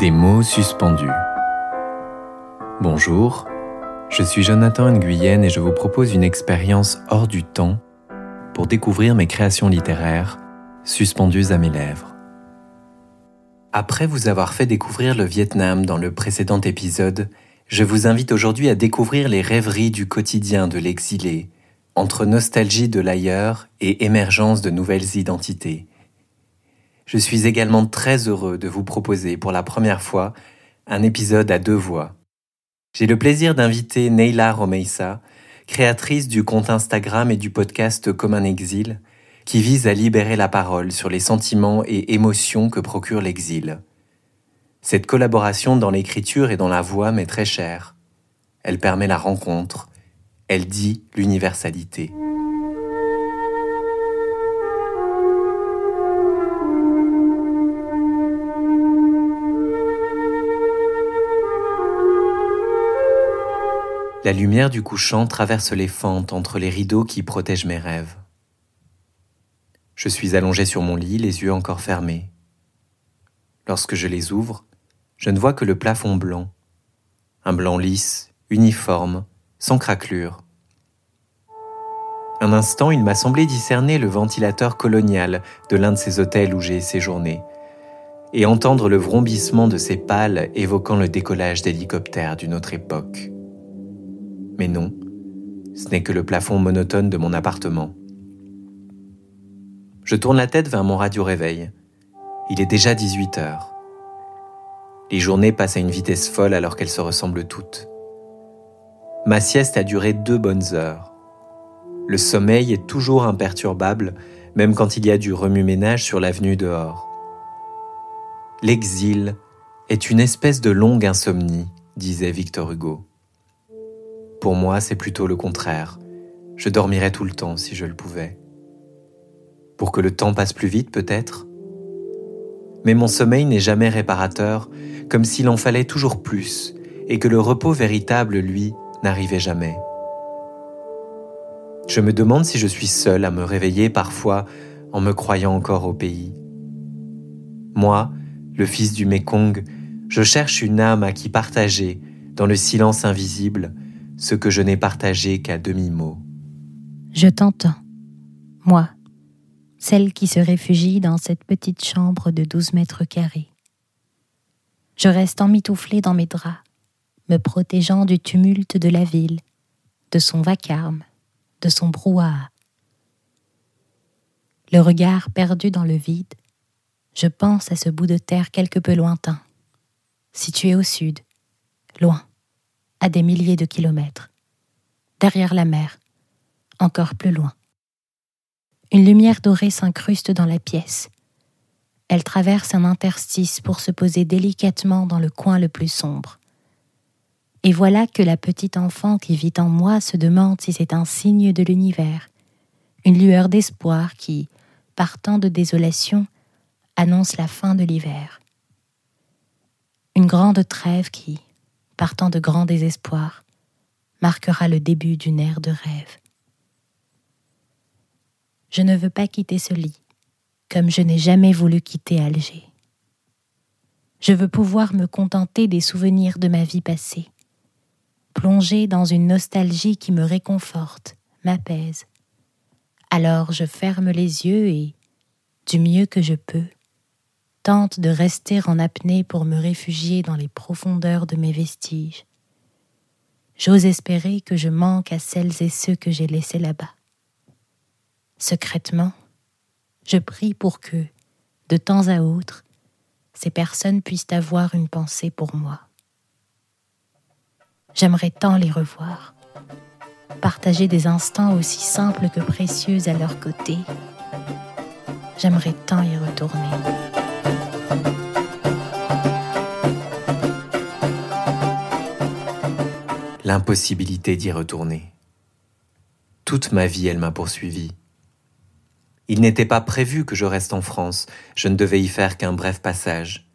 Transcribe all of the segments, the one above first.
Des mots suspendus. Bonjour, je suis Jonathan Nguyen et je vous propose une expérience hors du temps pour découvrir mes créations littéraires suspendues à mes lèvres. Après vous avoir fait découvrir le Vietnam dans le précédent épisode, je vous invite aujourd'hui à découvrir les rêveries du quotidien de l'exilé, entre nostalgie de l'ailleurs et émergence de nouvelles identités je suis également très heureux de vous proposer pour la première fois un épisode à deux voix. J'ai le plaisir d'inviter Neila Romeissa, créatrice du compte Instagram et du podcast Comme un exil, qui vise à libérer la parole sur les sentiments et émotions que procure l'exil. Cette collaboration dans l'écriture et dans la voix m'est très chère. Elle permet la rencontre, elle dit l'universalité. La lumière du couchant traverse les fentes entre les rideaux qui protègent mes rêves. Je suis allongé sur mon lit, les yeux encore fermés. Lorsque je les ouvre, je ne vois que le plafond blanc, un blanc lisse, uniforme, sans craquelure. Un instant, il m'a semblé discerner le ventilateur colonial de l'un de ces hôtels où j'ai séjourné, et entendre le vrombissement de ces pales évoquant le décollage d'hélicoptères d'une autre époque. Mais non, ce n'est que le plafond monotone de mon appartement. Je tourne la tête vers mon radio-réveil. Il est déjà 18 heures. Les journées passent à une vitesse folle alors qu'elles se ressemblent toutes. Ma sieste a duré deux bonnes heures. Le sommeil est toujours imperturbable, même quand il y a du remue-ménage sur l'avenue dehors. L'exil est une espèce de longue insomnie, disait Victor Hugo. Pour moi, c'est plutôt le contraire. Je dormirais tout le temps si je le pouvais. Pour que le temps passe plus vite, peut-être? Mais mon sommeil n'est jamais réparateur, comme s'il en fallait toujours plus, et que le repos véritable, lui, n'arrivait jamais. Je me demande si je suis seul à me réveiller parfois en me croyant encore au pays. Moi, le fils du Mekong, je cherche une âme à qui partager, dans le silence invisible, ce que je n'ai partagé qu'à demi-mot. Je t'entends, moi, celle qui se réfugie dans cette petite chambre de douze mètres carrés. Je reste emmitouflée dans mes draps, me protégeant du tumulte de la ville, de son vacarme, de son brouhaha. Le regard perdu dans le vide, je pense à ce bout de terre quelque peu lointain, situé au sud, loin à des milliers de kilomètres, derrière la mer, encore plus loin. Une lumière dorée s'incruste dans la pièce. Elle traverse un interstice pour se poser délicatement dans le coin le plus sombre. Et voilà que la petite enfant qui vit en moi se demande si c'est un signe de l'univers, une lueur d'espoir qui, partant de désolation, annonce la fin de l'hiver. Une grande trêve qui, partant de grands désespoirs, marquera le début d'une ère de rêve. Je ne veux pas quitter ce lit, comme je n'ai jamais voulu quitter Alger. Je veux pouvoir me contenter des souvenirs de ma vie passée, plonger dans une nostalgie qui me réconforte, m'apaise. Alors je ferme les yeux et, du mieux que je peux, tente de rester en apnée pour me réfugier dans les profondeurs de mes vestiges. J'ose espérer que je manque à celles et ceux que j'ai laissés là-bas. Secrètement, je prie pour que, de temps à autre, ces personnes puissent avoir une pensée pour moi. J'aimerais tant les revoir, partager des instants aussi simples que précieux à leur côté. J'aimerais tant y retourner. L'impossibilité d'y retourner. Toute ma vie, elle m'a poursuivi. Il n'était pas prévu que je reste en France, je ne devais y faire qu'un bref passage.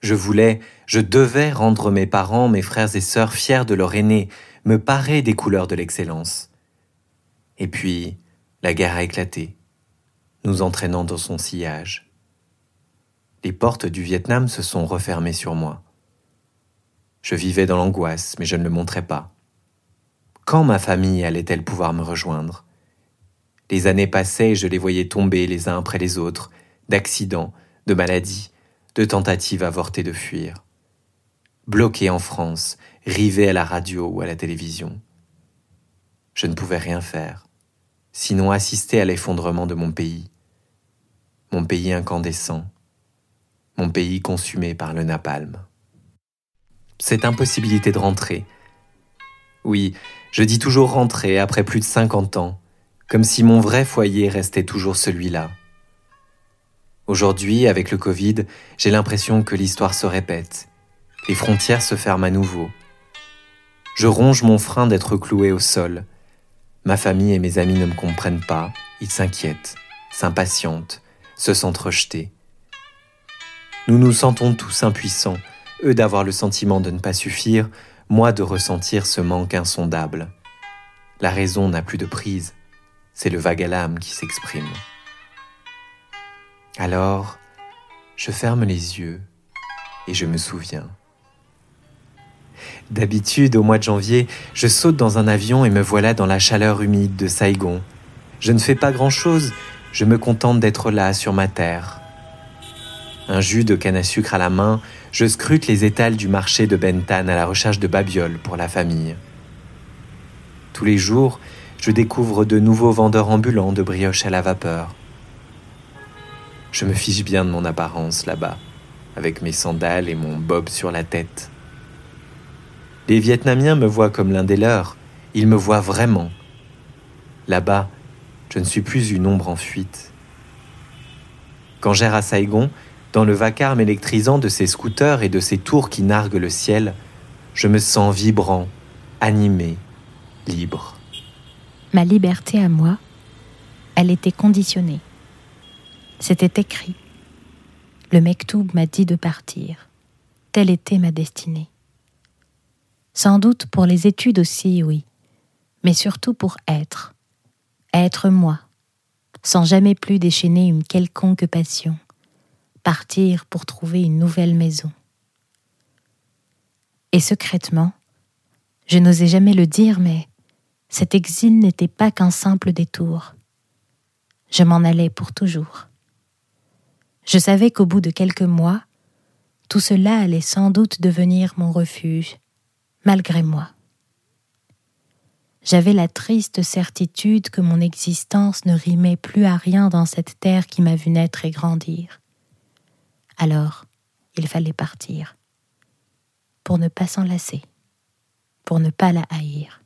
Je voulais, je devais rendre mes parents, mes frères et sœurs fiers de leur aîné, me parer des couleurs de l'excellence. Et puis, la guerre a éclaté, nous entraînant dans son sillage. Les portes du Vietnam se sont refermées sur moi. Je vivais dans l'angoisse, mais je ne le montrais pas. Quand ma famille allait-elle pouvoir me rejoindre? Les années passaient et je les voyais tomber les uns après les autres, d'accidents, de maladies, de tentatives avortées de fuir. Bloqués en France, rivés à la radio ou à la télévision. Je ne pouvais rien faire, sinon assister à l'effondrement de mon pays. Mon pays incandescent, mon pays consumé par le napalm. Cette impossibilité de rentrer. Oui, je dis toujours rentrer après plus de 50 ans, comme si mon vrai foyer restait toujours celui-là. Aujourd'hui, avec le Covid, j'ai l'impression que l'histoire se répète. Les frontières se ferment à nouveau. Je ronge mon frein d'être cloué au sol. Ma famille et mes amis ne me comprennent pas, ils s'inquiètent, s'impatientent, se sentent rejetés. Nous nous sentons tous impuissants, eux d'avoir le sentiment de ne pas suffire, moi de ressentir ce manque insondable. La raison n'a plus de prise, c'est le vague à l'âme qui s'exprime. Alors, je ferme les yeux et je me souviens. D'habitude, au mois de janvier, je saute dans un avion et me voilà dans la chaleur humide de Saigon. Je ne fais pas grand-chose, je me contente d'être là sur ma terre, un jus de canne à sucre à la main, je scrute les étals du marché de Bentan à la recherche de babioles pour la famille. Tous les jours, je découvre de nouveaux vendeurs ambulants de brioches à la vapeur. Je me fiche bien de mon apparence là-bas, avec mes sandales et mon bob sur la tête. Les Vietnamiens me voient comme l'un des leurs, ils me voient vraiment. Là-bas, je ne suis plus une ombre en fuite. Quand j'erre à Saigon, dans le vacarme électrisant de ces scooters et de ces tours qui narguent le ciel, je me sens vibrant, animé, libre. Ma liberté à moi, elle était conditionnée. C'était écrit. Le mektoub m'a dit de partir. Telle était ma destinée. Sans doute pour les études aussi, oui, mais surtout pour être. Être moi, sans jamais plus déchaîner une quelconque passion partir pour trouver une nouvelle maison. Et secrètement, je n'osais jamais le dire, mais cet exil n'était pas qu'un simple détour. Je m'en allais pour toujours. Je savais qu'au bout de quelques mois, tout cela allait sans doute devenir mon refuge, malgré moi. J'avais la triste certitude que mon existence ne rimait plus à rien dans cette terre qui m'a vu naître et grandir. Alors, il fallait partir, pour ne pas s'enlacer, pour ne pas la haïr.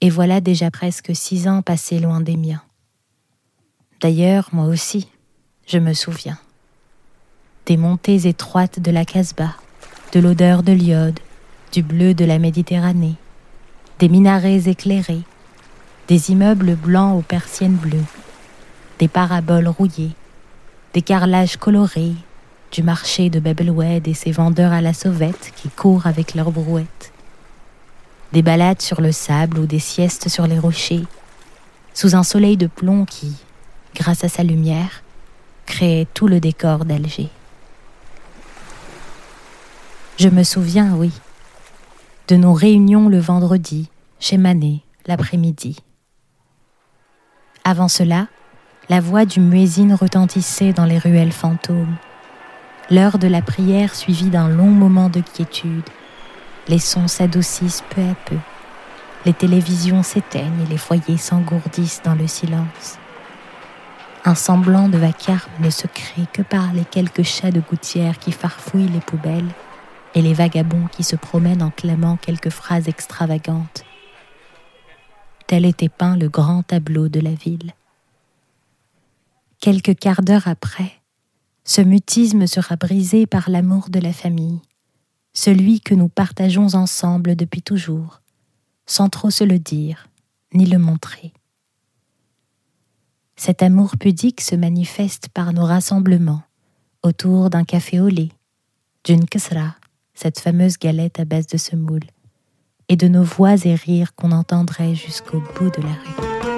Et voilà déjà presque six ans passés loin des miens. D'ailleurs, moi aussi, je me souviens. Des montées étroites de la Casbah, de l'odeur de l'iode, du bleu de la Méditerranée, des minarets éclairés, des immeubles blancs aux persiennes bleues, des paraboles rouillées, des carrelages colorés, du marché de Babelwed et ses vendeurs à la sauvette qui courent avec leurs brouettes, des balades sur le sable ou des siestes sur les rochers, sous un soleil de plomb qui, grâce à sa lumière, créait tout le décor d'Alger. Je me souviens, oui, de nos réunions le vendredi, chez Manet, l'après-midi. Avant cela, la voix du muezzin retentissait dans les ruelles fantômes. L'heure de la prière suivie d'un long moment de quiétude. Les sons s'adoucissent peu à peu. Les télévisions s'éteignent et les foyers s'engourdissent dans le silence. Un semblant de vacarme ne se crée que par les quelques chats de gouttière qui farfouillent les poubelles et les vagabonds qui se promènent en clamant quelques phrases extravagantes. Tel était peint le grand tableau de la ville. Quelques quarts d'heure après, ce mutisme sera brisé par l'amour de la famille, celui que nous partageons ensemble depuis toujours, sans trop se le dire ni le montrer. Cet amour pudique se manifeste par nos rassemblements autour d'un café au lait, d'une kesra, cette fameuse galette à base de semoule, et de nos voix et rires qu'on entendrait jusqu'au bout de la rue.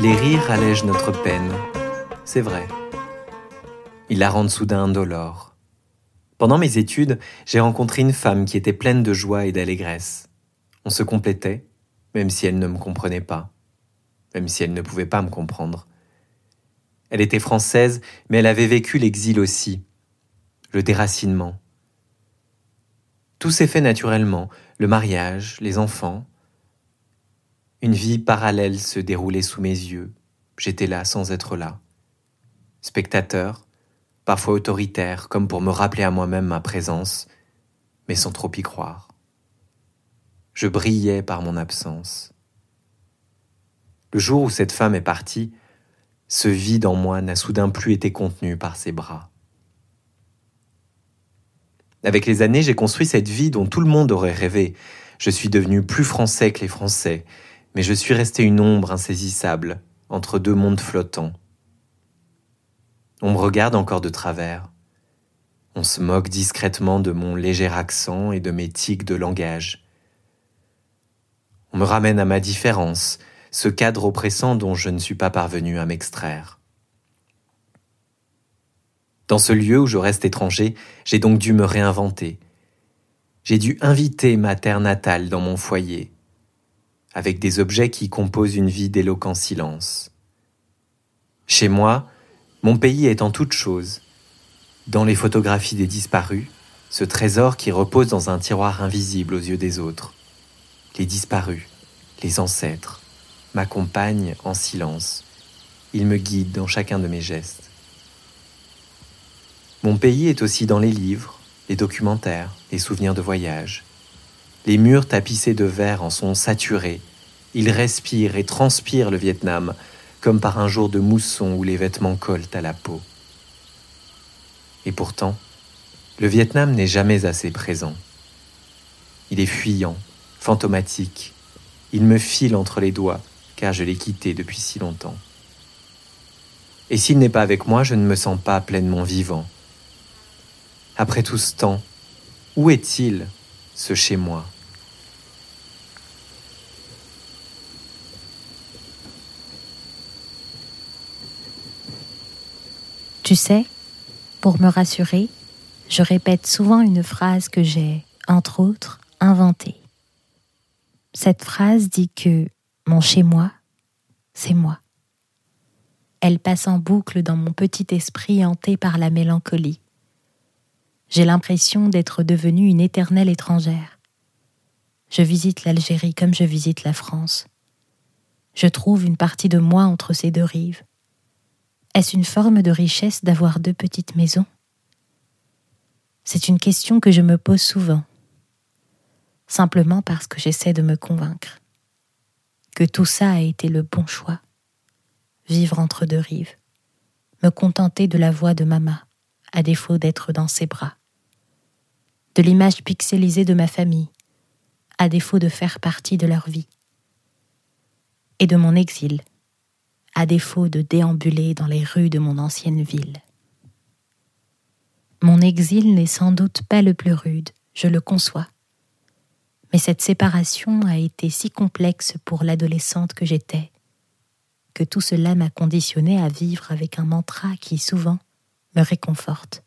Les rires allègent notre peine, c'est vrai. Ils la rendent soudain indolore. Pendant mes études, j'ai rencontré une femme qui était pleine de joie et d'allégresse. On se complétait, même si elle ne me comprenait pas, même si elle ne pouvait pas me comprendre. Elle était française, mais elle avait vécu l'exil aussi, le déracinement. Tout s'est fait naturellement, le mariage, les enfants, une vie parallèle se déroulait sous mes yeux. J'étais là sans être là. Spectateur, parfois autoritaire, comme pour me rappeler à moi-même ma présence, mais sans trop y croire. Je brillais par mon absence. Le jour où cette femme est partie, ce vide en moi n'a soudain plus été contenu par ses bras. Avec les années, j'ai construit cette vie dont tout le monde aurait rêvé. Je suis devenu plus français que les Français, mais je suis resté une ombre insaisissable entre deux mondes flottants. On me regarde encore de travers. On se moque discrètement de mon léger accent et de mes tics de langage. On me ramène à ma différence, ce cadre oppressant dont je ne suis pas parvenu à m'extraire. Dans ce lieu où je reste étranger, j'ai donc dû me réinventer. J'ai dû inviter ma terre natale dans mon foyer, avec des objets qui composent une vie d'éloquent silence. Chez moi, mon pays est en toute chose. Dans les photographies des disparus, ce trésor qui repose dans un tiroir invisible aux yeux des autres. Les disparus, les ancêtres, m'accompagnent en silence. Ils me guident dans chacun de mes gestes. Mon pays est aussi dans les livres, les documentaires, les souvenirs de voyage. Les murs tapissés de verre en sont saturés. Ils respirent et transpirent le Vietnam, comme par un jour de mousson où les vêtements collent à la peau. Et pourtant, le Vietnam n'est jamais assez présent. Il est fuyant, fantomatique. Il me file entre les doigts, car je l'ai quitté depuis si longtemps. Et s'il n'est pas avec moi, je ne me sens pas pleinement vivant. Après tout ce temps, où est-il, ce chez moi? Tu sais, pour me rassurer, je répète souvent une phrase que j'ai, entre autres, inventée. Cette phrase dit que mon chez-moi, c'est moi. Elle passe en boucle dans mon petit esprit hanté par la mélancolie. J'ai l'impression d'être devenue une éternelle étrangère. Je visite l'Algérie comme je visite la France. Je trouve une partie de moi entre ces deux rives. Est-ce une forme de richesse d'avoir deux petites maisons? C'est une question que je me pose souvent, simplement parce que j'essaie de me convaincre que tout ça a été le bon choix. Vivre entre deux rives, me contenter de la voix de Mama, à défaut d'être dans ses bras, de l'image pixelisée de ma famille, à défaut de faire partie de leur vie, et de mon exil à défaut de déambuler dans les rues de mon ancienne ville. Mon exil n'est sans doute pas le plus rude, je le conçois. Mais cette séparation a été si complexe pour l'adolescente que j'étais, que tout cela m'a conditionné à vivre avec un mantra qui souvent me réconforte.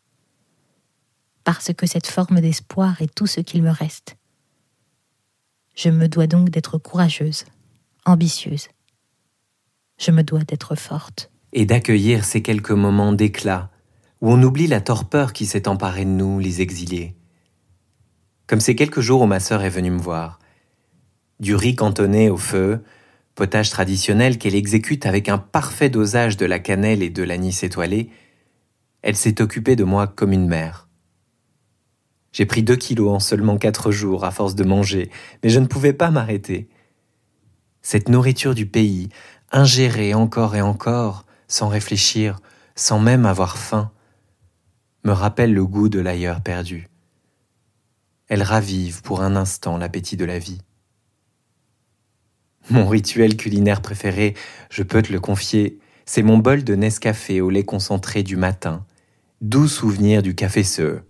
Parce que cette forme d'espoir est tout ce qu'il me reste. Je me dois donc d'être courageuse, ambitieuse, je me dois d'être forte. Et d'accueillir ces quelques moments d'éclat où on oublie la torpeur qui s'est emparée de nous, les exilés. Comme ces quelques jours où ma sœur est venue me voir. Du riz cantonné au feu, potage traditionnel qu'elle exécute avec un parfait dosage de la cannelle et de l'anis étoilé, elle s'est occupée de moi comme une mère. J'ai pris deux kilos en seulement quatre jours à force de manger, mais je ne pouvais pas m'arrêter. Cette nourriture du pays, ingérer encore et encore, sans réfléchir, sans même avoir faim, me rappelle le goût de l'ailleurs perdu. Elle ravive pour un instant l'appétit de la vie. Mon rituel culinaire préféré, je peux te le confier, c'est mon bol de Nescafé au lait concentré du matin, doux souvenir du café seux.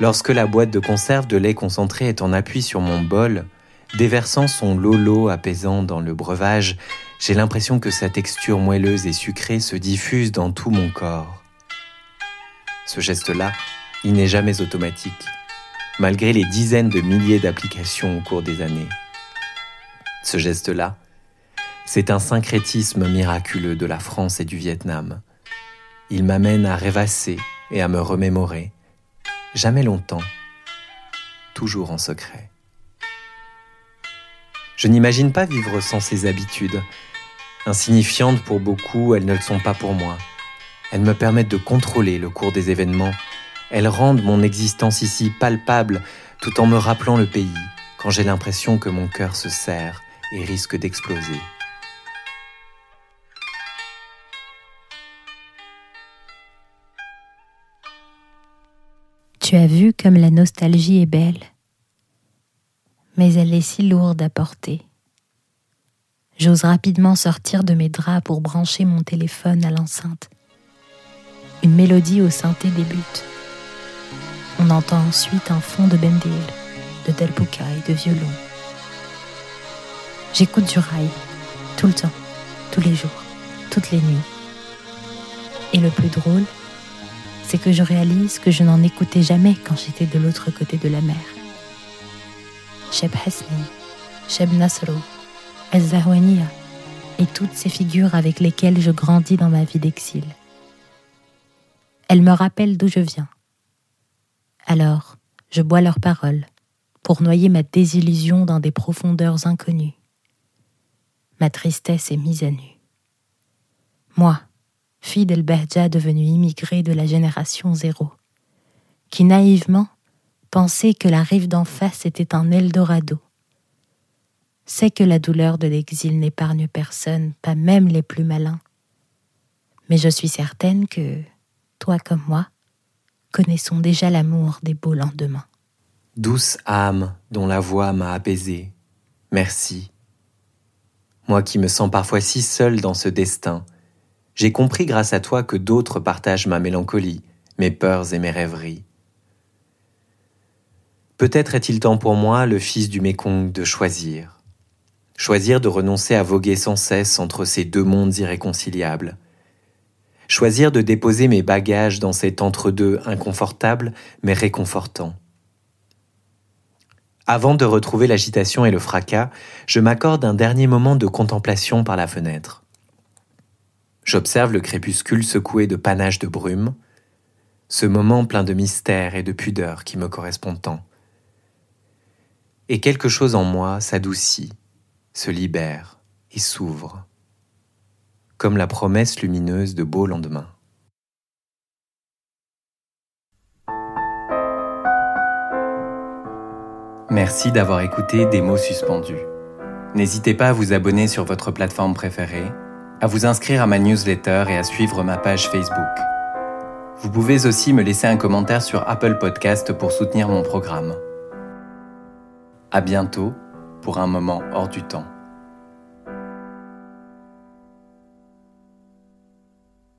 Lorsque la boîte de conserve de lait concentré est en appui sur mon bol, Déversant son lolo apaisant dans le breuvage, j'ai l'impression que sa texture moelleuse et sucrée se diffuse dans tout mon corps. Ce geste-là, il n'est jamais automatique, malgré les dizaines de milliers d'applications au cours des années. Ce geste-là, c'est un syncrétisme miraculeux de la France et du Vietnam. Il m'amène à rêvasser et à me remémorer, jamais longtemps, toujours en secret. Je n'imagine pas vivre sans ces habitudes. Insignifiantes pour beaucoup, elles ne le sont pas pour moi. Elles me permettent de contrôler le cours des événements. Elles rendent mon existence ici palpable tout en me rappelant le pays quand j'ai l'impression que mon cœur se serre et risque d'exploser. Tu as vu comme la nostalgie est belle mais elle est si lourde à porter. J'ose rapidement sortir de mes draps pour brancher mon téléphone à l'enceinte. Une mélodie au synthé débute. On entend ensuite un fond de Bendil, de Del et de violon. J'écoute du rail, tout le temps, tous les jours, toutes les nuits. Et le plus drôle, c'est que je réalise que je n'en écoutais jamais quand j'étais de l'autre côté de la mer. Cheb Hasni, Cheb Nasro, El Zahwania et toutes ces figures avec lesquelles je grandis dans ma vie d'exil. Elles me rappellent d'où je viens. Alors, je bois leurs paroles pour noyer ma désillusion dans des profondeurs inconnues. Ma tristesse est mise à nu. Moi, fille d'El Bahja devenue immigrée de la génération zéro, qui naïvement penser que la rive d'en face était un Eldorado. C'est que la douleur de l'exil n'épargne personne, pas même les plus malins. Mais je suis certaine que, toi comme moi, connaissons déjà l'amour des beaux lendemains. Douce âme dont la voix m'a apaisé, merci. Moi qui me sens parfois si seul dans ce destin, j'ai compris grâce à toi que d'autres partagent ma mélancolie, mes peurs et mes rêveries. Peut-être est-il temps pour moi, le fils du Mékong, de choisir. Choisir de renoncer à voguer sans cesse entre ces deux mondes irréconciliables. Choisir de déposer mes bagages dans cet entre-deux inconfortable mais réconfortant. Avant de retrouver l'agitation et le fracas, je m'accorde un dernier moment de contemplation par la fenêtre. J'observe le crépuscule secoué de panaches de brume, ce moment plein de mystère et de pudeur qui me correspond tant et quelque chose en moi s'adoucit, se libère et s'ouvre, comme la promesse lumineuse de beaux lendemains. Merci d'avoir écouté Des mots suspendus. N'hésitez pas à vous abonner sur votre plateforme préférée, à vous inscrire à ma newsletter et à suivre ma page Facebook. Vous pouvez aussi me laisser un commentaire sur Apple Podcast pour soutenir mon programme. À bientôt pour un moment hors du temps.